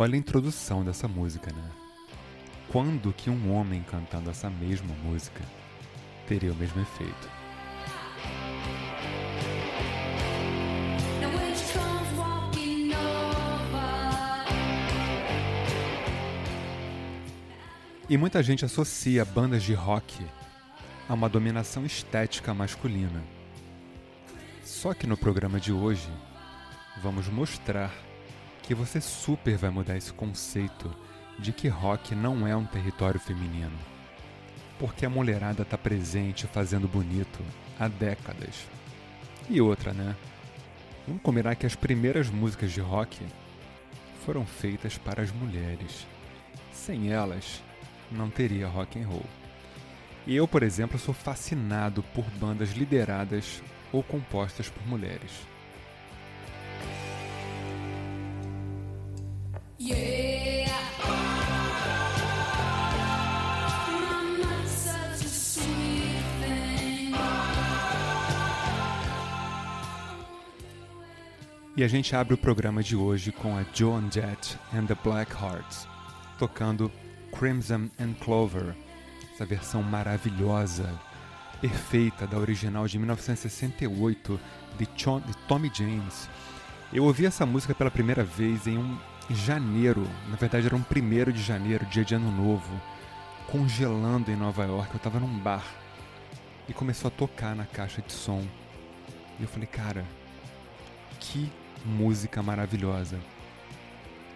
Olha a introdução dessa música, né? Quando que um homem cantando essa mesma música teria o mesmo efeito? E muita gente associa bandas de rock a uma dominação estética masculina. Só que no programa de hoje, vamos mostrar que você super vai mudar esse conceito de que rock não é um território feminino. Porque a mulherada tá presente fazendo bonito há décadas. E outra, né? Vamos combinar que as primeiras músicas de rock foram feitas para as mulheres. Sem elas, não teria rock and roll. E eu, por exemplo, sou fascinado por bandas lideradas ou compostas por mulheres. E a gente abre o programa de hoje com a Joan Jett and the Black Hearts, tocando Crimson and Clover, essa versão maravilhosa, perfeita da original de 1968 de, de Tommy James. Eu ouvi essa música pela primeira vez em um janeiro, na verdade era um primeiro de janeiro, dia de ano novo, congelando em Nova York. Eu estava num bar e começou a tocar na caixa de som. E eu falei, cara, que música maravilhosa.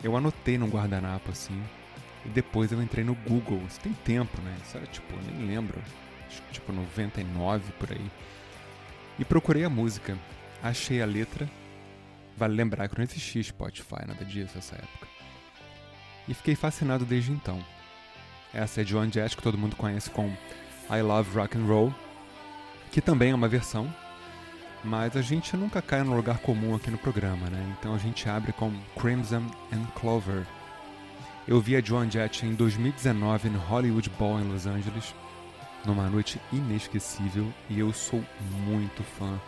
Eu anotei num guardanapo assim, e depois eu entrei no Google. Isso tem tempo, né? Isso era tipo, nem lembro, tipo 99 por aí. E procurei a música, achei a letra. Vale lembrar que não existia Spotify, nada disso nessa época. E fiquei fascinado desde então. Essa é Joan Jett, que todo mundo conhece com I Love Rock and Roll, que também é uma versão mas a gente nunca cai no lugar comum aqui no programa, né? Então a gente abre com Crimson and Clover. Eu vi a Joan Jett em 2019 no Hollywood Bowl em Los Angeles, numa noite inesquecível, e eu sou muito fã,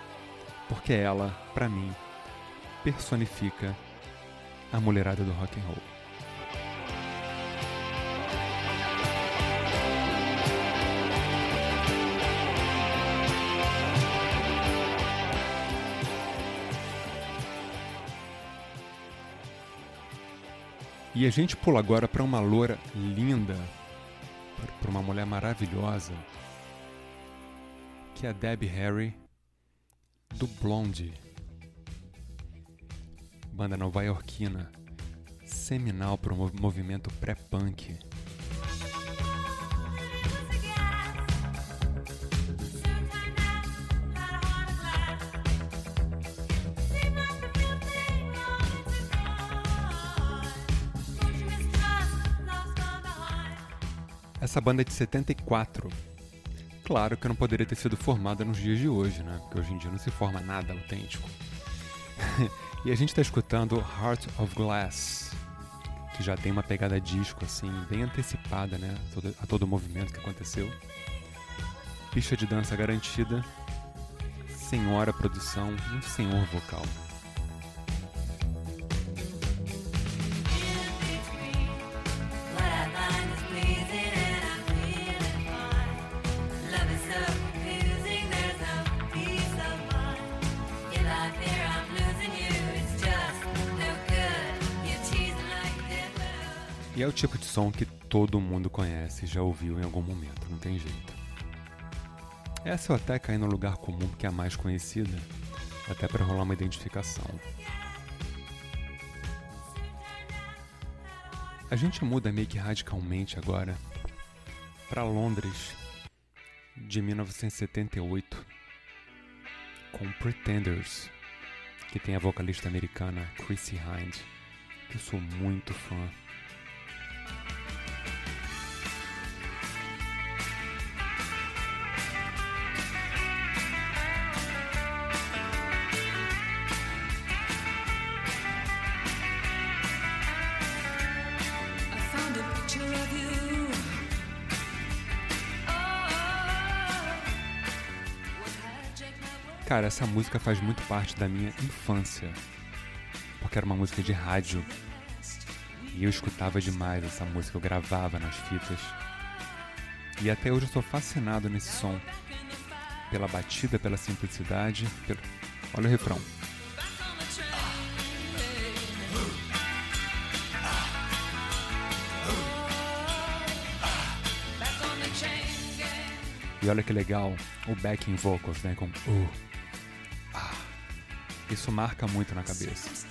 porque ela, para mim, personifica a mulherada do rock and roll. E a gente pula agora para uma loura linda, para uma mulher maravilhosa, que é a Debbie Harry, do Blonde. Banda nova-iorquina, seminal para o movimento pré-punk. Essa banda é de 74. Claro que não poderia ter sido formada nos dias de hoje, né? Porque hoje em dia não se forma nada autêntico. e a gente está escutando Heart of Glass, que já tem uma pegada disco, assim, bem antecipada, né? A todo, o movimento que aconteceu. Pista de dança garantida, senhora produção, um senhor vocal. E é o tipo de som que todo mundo conhece e já ouviu em algum momento, não tem jeito. Essa eu até caí no lugar comum porque é a mais conhecida, até para rolar uma identificação. A gente muda meio que radicalmente agora para Londres de 1978 com Pretenders, que tem a vocalista americana Chrissy Hind, que eu sou muito fã. Cara, essa música faz muito parte da minha infância. Porque era uma música de rádio. E eu escutava demais essa música, eu gravava nas fitas. E até hoje eu sou fascinado nesse som. Pela batida, pela simplicidade. Pelo... Olha o refrão. E olha que legal o backing vocals, né? Com uh. Isso marca muito na cabeça.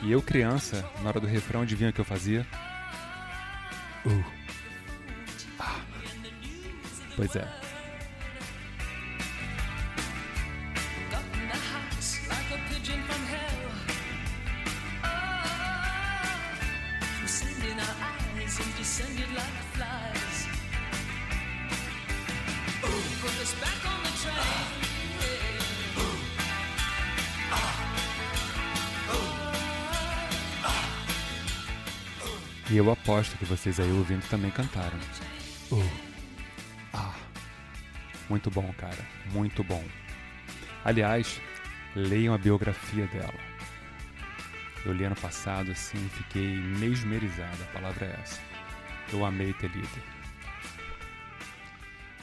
E eu, criança, na hora do refrão, adivinha o que eu fazia? Uh, ah. Pois é. E eu aposto que vocês aí ouvindo também cantaram. Uh, ah, muito bom, cara, muito bom. Aliás, leiam a biografia dela. Eu li ano passado assim, fiquei mesmerizado, a palavra é essa. Eu amei ter lido.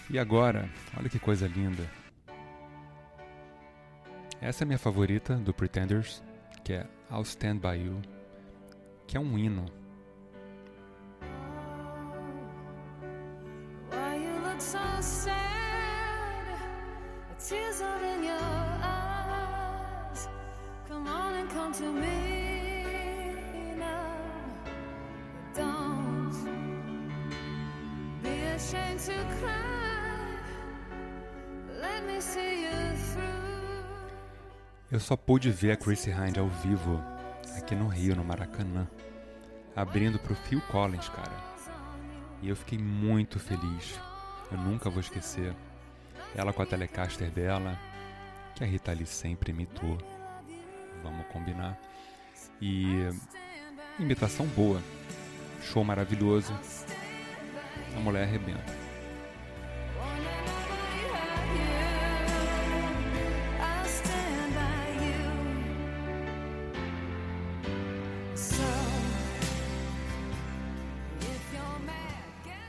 E agora, olha que coisa linda. Essa é a minha favorita do Pretenders, que é I'll Stand By You, que é um hino. Eu só pude ver a Chrissy Hind ao vivo aqui no Rio, no Maracanã, abrindo pro Phil Collins, cara. E eu fiquei muito feliz. Eu nunca vou esquecer. Ela com a Telecaster dela, que a Rita Lee sempre imitou. Vamos combinar. E imitação boa. Show maravilhoso. A mulher arrebenta.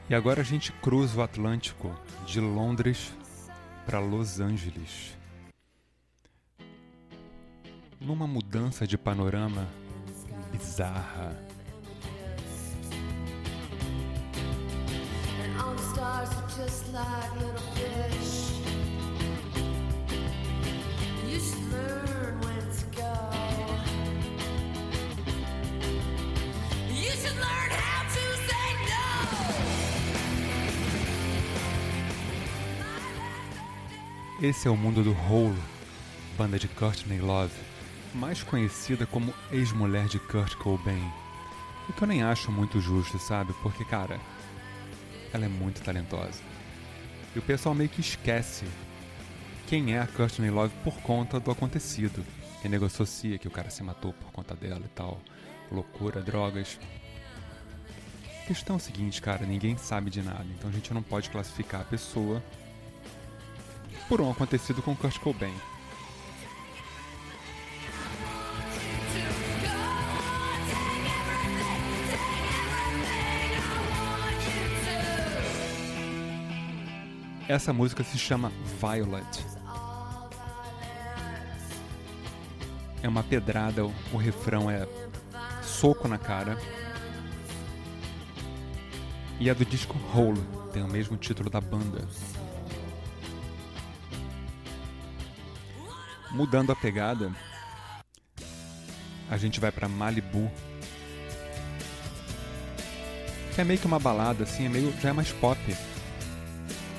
E agora a gente cruza o Atlântico de Londres para Los Angeles. Numa mudança de panorama bizarra. You Esse é o mundo do Hole, banda de Courtney Love, mais conhecida como ex-mulher de Kurt Cobain. O que eu nem acho muito justo, sabe? Porque, cara, ela é muito talentosa. E o pessoal meio que esquece quem é a Courtney Love por conta do acontecido. Que nego associa que o cara se matou por conta dela e tal. Loucura, drogas. A questão é o seguinte, cara, ninguém sabe de nada, então a gente não pode classificar a pessoa por um acontecido com Kurt Cobain. Essa música se chama Violet. É uma pedrada, o refrão é soco na cara. E é do disco Hole, tem o mesmo título da banda. Mudando a pegada, a gente vai para Malibu. Que é meio que uma balada, assim, é meio, já é mais pop.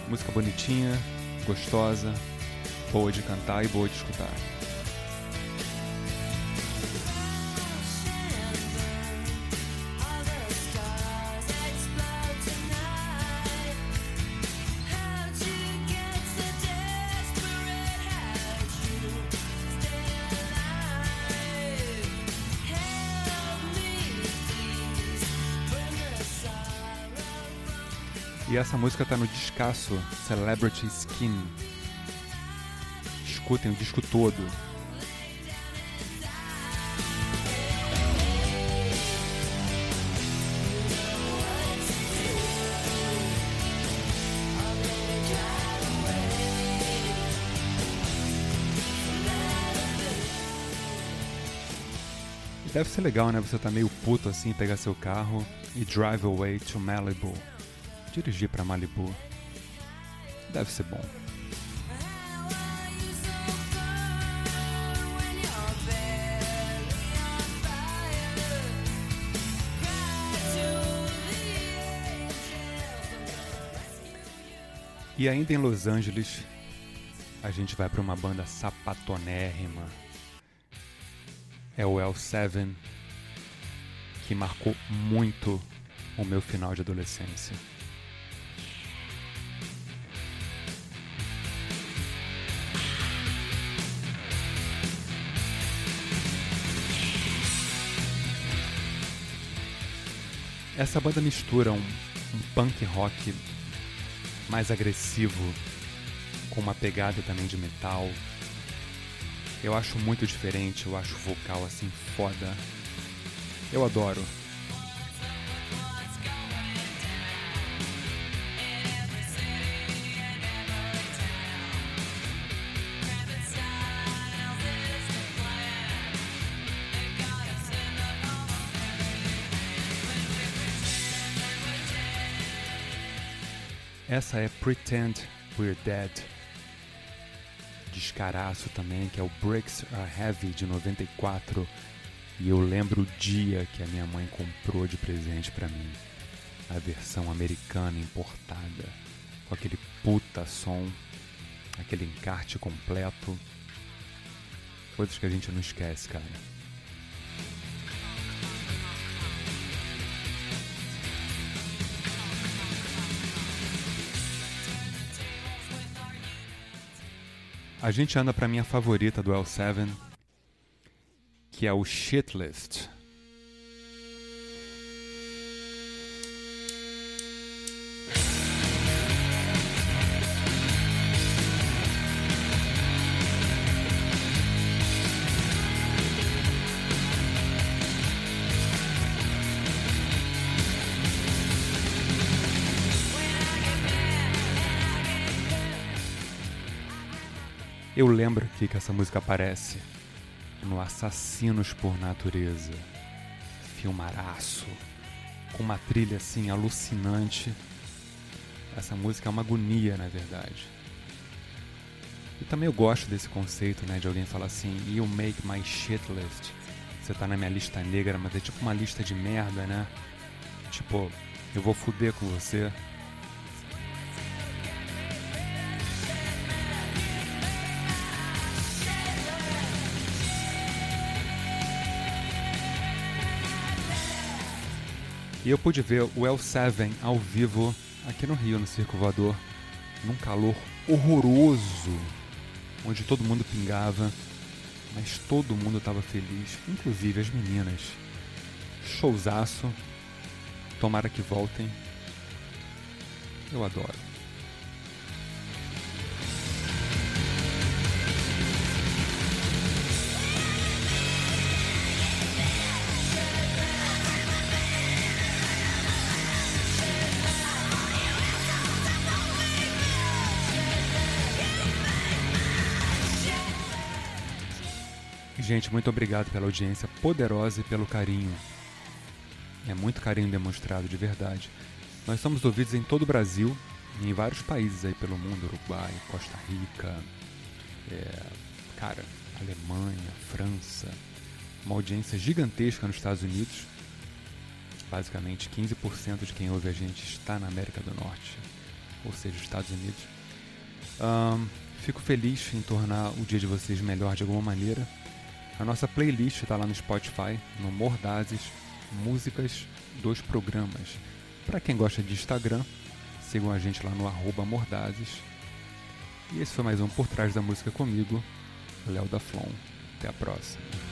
Música bonitinha, gostosa, boa de cantar e boa de escutar. E essa música tá no descasso, Celebrity Skin. Escutem o disco todo. Deve ser legal, né? Você tá meio puto assim, pegar seu carro e drive away to Malibu. Dirigir para Malibu. Deve ser bom. E ainda em Los Angeles, a gente vai para uma banda sapatonérrima. É o L7, que marcou muito o meu final de adolescência. Essa banda mistura um, um punk rock mais agressivo, com uma pegada também de metal. Eu acho muito diferente, eu acho vocal assim foda. Eu adoro. Essa é Pretend We're Dead. Descaraço também, que é o Bricks Are Heavy de 94. E eu lembro o dia que a minha mãe comprou de presente para mim. A versão americana importada. Com aquele puta som, aquele encarte completo. Coisas que a gente não esquece, cara. A gente anda para minha favorita do L7, que é o Shitlist. Eu lembro aqui que essa música aparece no Assassinos por Natureza. Filmaraço. Com uma trilha assim alucinante. Essa música é uma agonia, na verdade. E também eu gosto desse conceito, né? De alguém falar assim, you make my shit list. Você tá na minha lista negra, mas é tipo uma lista de merda, né? Tipo, eu vou fuder com você, E eu pude ver o L7 ao vivo aqui no Rio, no Circo Voador, num calor horroroso, onde todo mundo pingava, mas todo mundo estava feliz, inclusive as meninas. Showzaço, tomara que voltem. Eu adoro. Gente, muito obrigado pela audiência poderosa e pelo carinho. É muito carinho demonstrado, de verdade. Nós somos ouvidos em todo o Brasil em vários países aí pelo mundo, Uruguai, Costa Rica, é, cara, Alemanha, França, uma audiência gigantesca nos Estados Unidos. Basicamente 15% de quem ouve a gente está na América do Norte, ou seja, Estados Unidos. Um, fico feliz em tornar o dia de vocês melhor de alguma maneira. A nossa playlist está lá no Spotify, no Mordazes, músicas dos programas. Para quem gosta de Instagram, sigam a gente lá no arroba Mordazes. E esse foi mais um Por Trás da Música comigo, Léo da Flon. Até a próxima.